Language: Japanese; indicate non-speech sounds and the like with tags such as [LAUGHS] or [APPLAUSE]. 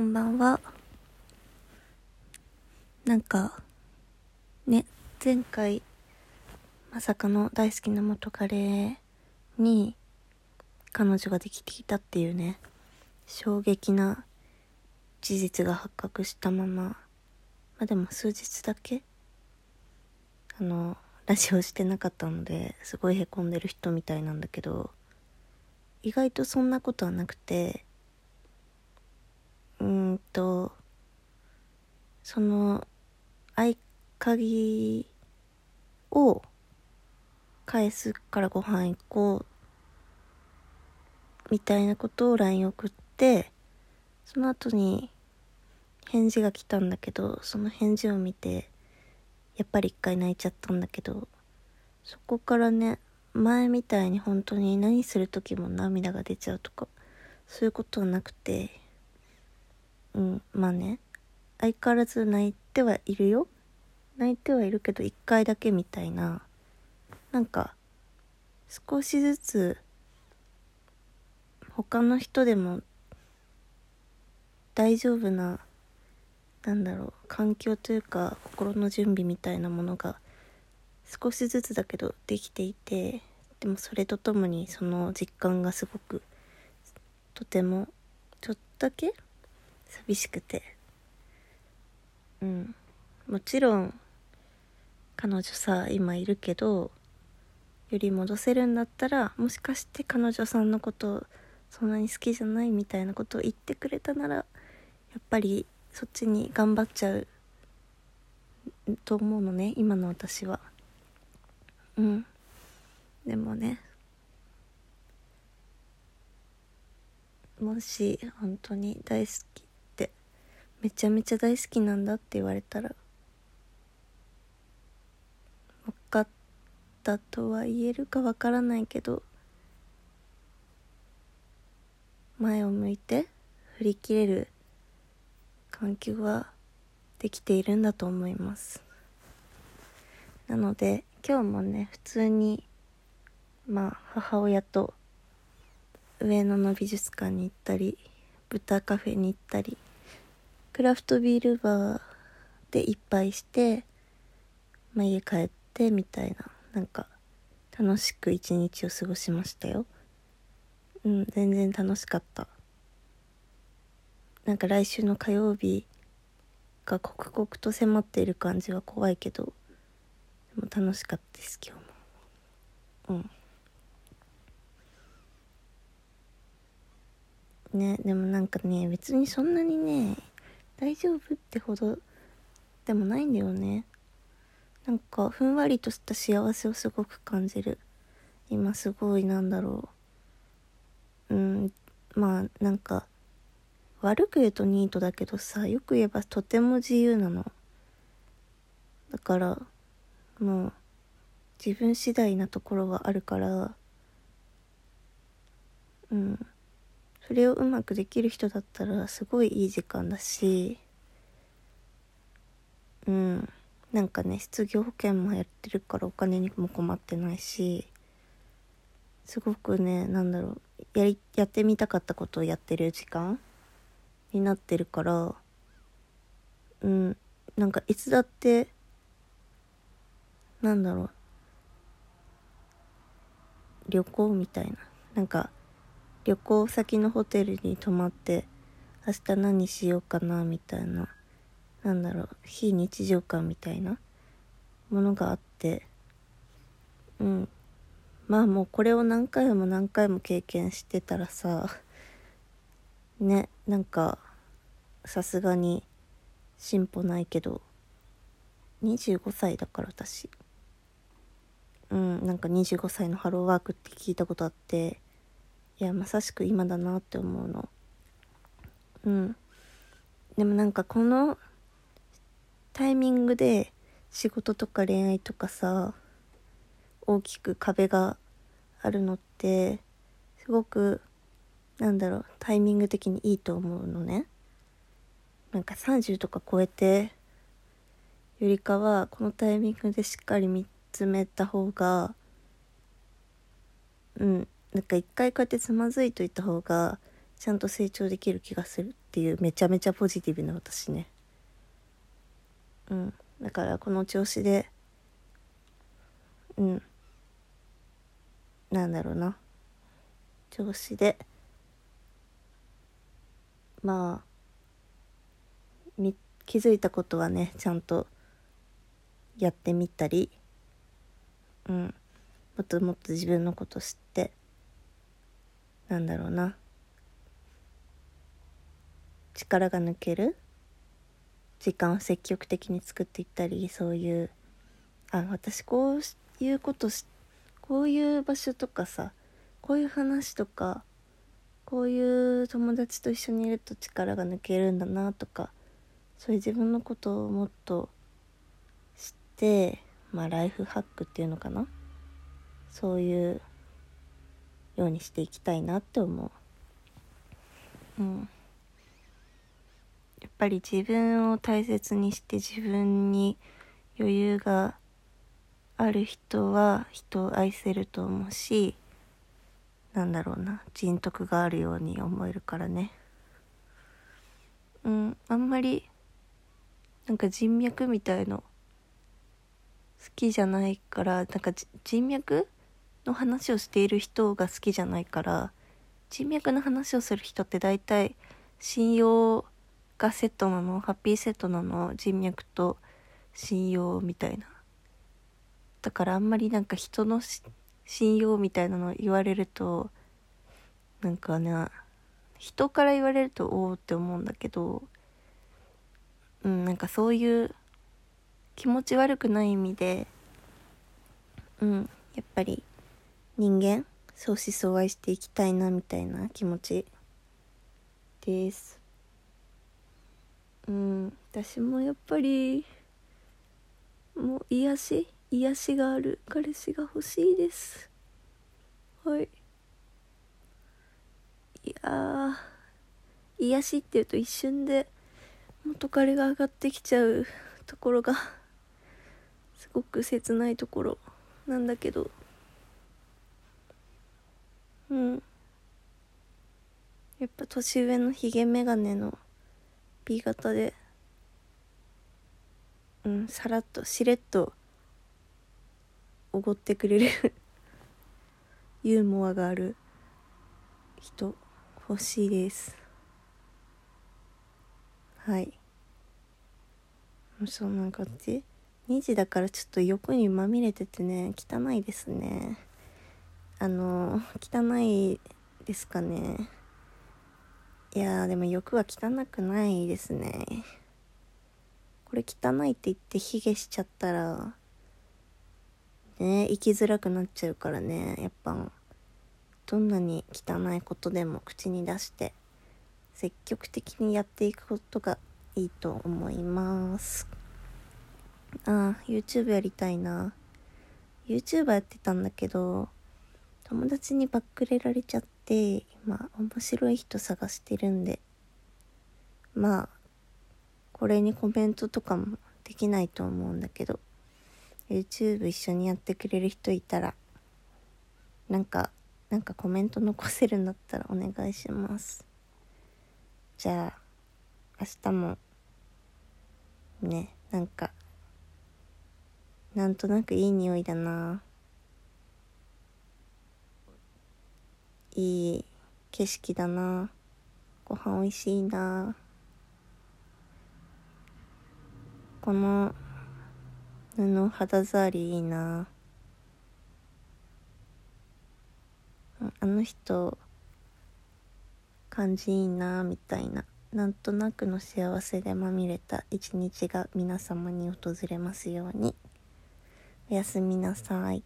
こんばんは。なんか、ね、前回、まさかの大好きな元彼に彼女ができてきたっていうね、衝撃な事実が発覚したまま、まあでも数日だけ、あの、ラジオしてなかったので、すごいへこんでる人みたいなんだけど、意外とそんなことはなくて、うんとその合鍵を返すからご飯行こうみたいなことを LINE 送ってその後に返事が来たんだけどその返事を見てやっぱり一回泣いちゃったんだけどそこからね前みたいに本当に何する時も涙が出ちゃうとかそういうことはなくてうんまあね。相変わらず泣いてはいるよ。泣いてはいるけど一回だけみたいな。なんか少しずつ他の人でも大丈夫ななんだろう環境というか心の準備みたいなものが少しずつだけどできていてでもそれとともにその実感がすごくとてもちょっとだけ寂しくて。うん。もちろん彼女さ今いるけどより戻せるんだったらもしかして彼女さんのことそんなに好きじゃないみたいなことを言ってくれたならやっぱりそっちに頑張っちゃうと思うのね今の私は。うん。でもね。もし本当に大好きめちゃめちゃ大好きなんだって言われたら分かったとは言えるか分からないけど前を向いて振り切れる環境はできているんだと思います。なので今日もね普通にまあ母親と上野の美術館に行ったり豚カフェに行ったりクラフトビールバーで一杯して、まあ、家帰ってみたいななんか楽しく一日を過ごしましたよ。うん全然楽しかった。なんか来週の火曜日が刻々と迫っている感じは怖いけどでも楽しかったです今日も。うん。ねでもなんかね別にそんなにね大丈夫ってほどでもないんだよね。なんかふんわりとした幸せをすごく感じる。今すごいなんだろう。うんまあなんか悪く言うとニートだけどさよく言えばとても自由なの。だからもう自分次第なところはあるから。うん。それをうまくできる人だったらすごいいい時間だしうん。なんかね失業保険もやってるからお金にも困ってないしすごくねなんだろうやりやってみたかったことをやってる時間になってるからうん。なんかいつだってなんだろう旅行みたいな。なんか旅行先のホテルに泊まって明日何しようかなみたいななんだろう非日常感みたいなものがあってうん。まあもうこれを何回も何回も経験してたらさねなんかさすがに進歩ないけど25歳だから私。うんなんか25歳のハローワークって聞いたことあっていやまさしく今だなって思うの。うん。でもなんかこのタイミングで仕事とか恋愛とかさ大きく壁があるのってすごくなんだろうタイミング的にいいと思うのね。なんか30とか超えてよりかはこのタイミングでしっかり見つめた方がうん。なんか一回こうやってつまずいといた方がちゃんと成長できる気がするっていうめちゃめちゃポジティブな私ね。うん。だからこの調子でうん。なんだろうな。調子でまあみ気づいたことはねちゃんとやってみたりうん。もっともっと自分のこと知ってなんだろうな。力が抜ける。時間を積極的に作っていったりそういうあ私こういうことしこういう場所とかさこういう話とかこういう友達と一緒にいると力が抜けるんだなとかそういう自分のことをもっと知ってまあライフハックっていうのかな。そういうようにしていきたいなって思う。うん。やっぱり自分を大切にして自分に余裕がある人は人を愛せると思うしなんだろうな。人徳があるように思えるからね。うん。あんまりなんか人脈みたいの好きじゃないからなんか人脈の話をしている人が好きじゃないから人脈の話をする人って大体信用がセットなの。ハッピーセットなの。人脈と信用みたいな。だからあんまりなんか人の信用みたいなの言われるとなんかね人から言われるとおおって思うんだけどうんなんかそういう気持ち悪くない意味でうんやっぱり人間相思相愛していきたいなみたいな気持ちです。うん私もやっぱりもう癒し癒しがある彼氏が欲しいです。はい。いや癒しっていうと一瞬で元彼が上がってきちゃうところがすごく切ないところなんだけど。うん。やっぱ年上のヒゲメガネの B 型でうんさらっとしれっとおごってくれる [LAUGHS] ユーモアがある人欲しいです。はい。そうなんかって2時だからちょっと横にまみれててね汚いですね。あの汚いですかね。いやでも欲は汚くないですね。これ汚いって言って卑下しちゃったらね生きづらくなっちゃうからねやっぱ。どんなに汚いことでも口に出して積極的にやっていくことがいいと思います。ああ YouTube やりたいな。YouTuber やってたんだけど友達にバックれられちゃって今面白い人探してるんで。まあこれにコメントとかもできないと思うんだけど YouTube 一緒にやってくれる人いたらなんかなんかコメント残せるんだったらお願いします。じゃあ明日もねなんかなんとなくいい匂いだな。いい景色だな。ご飯おいしいな。この布肌触りいいな。あの人感じいいなみたいな。なんとなくの幸せでまみれた。一日が皆様に訪れますように。おやすみなさい。